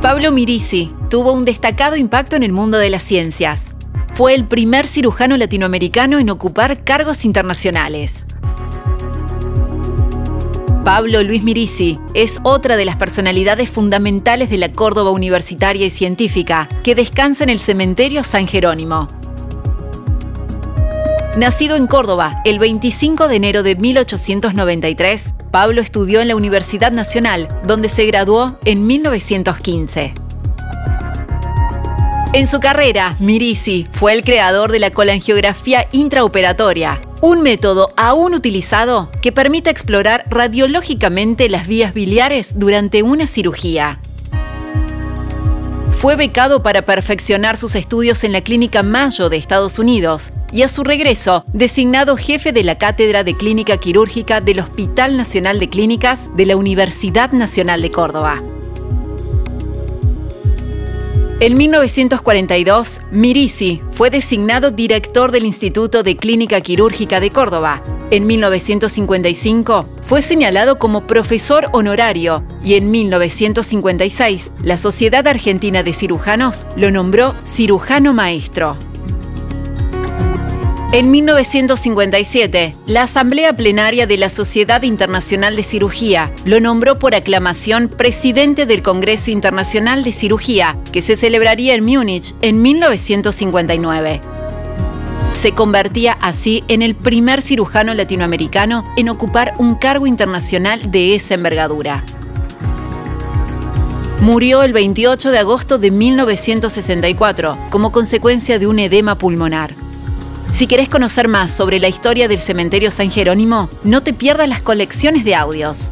Pablo Mirisi tuvo un destacado impacto en el mundo de las ciencias. Fue el primer cirujano latinoamericano en ocupar cargos internacionales. Pablo Luis Mirisi es otra de las personalidades fundamentales de la Córdoba universitaria y científica, que descansa en el cementerio San Jerónimo. Nacido en Córdoba el 25 de enero de 1893, Pablo estudió en la Universidad Nacional, donde se graduó en 1915. En su carrera, Mirisi fue el creador de la colangiografía intraoperatoria, un método aún utilizado que permite explorar radiológicamente las vías biliares durante una cirugía. Fue becado para perfeccionar sus estudios en la Clínica Mayo de Estados Unidos y a su regreso designado jefe de la Cátedra de Clínica Quirúrgica del Hospital Nacional de Clínicas de la Universidad Nacional de Córdoba. En 1942, Mirisi fue designado director del Instituto de Clínica Quirúrgica de Córdoba. En 1955 fue señalado como profesor honorario y en 1956 la Sociedad Argentina de Cirujanos lo nombró cirujano maestro. En 1957, la Asamblea Plenaria de la Sociedad Internacional de Cirugía lo nombró por aclamación presidente del Congreso Internacional de Cirugía, que se celebraría en Múnich en 1959. Se convertía así en el primer cirujano latinoamericano en ocupar un cargo internacional de esa envergadura. Murió el 28 de agosto de 1964 como consecuencia de un edema pulmonar. Si querés conocer más sobre la historia del cementerio San Jerónimo, no te pierdas las colecciones de audios.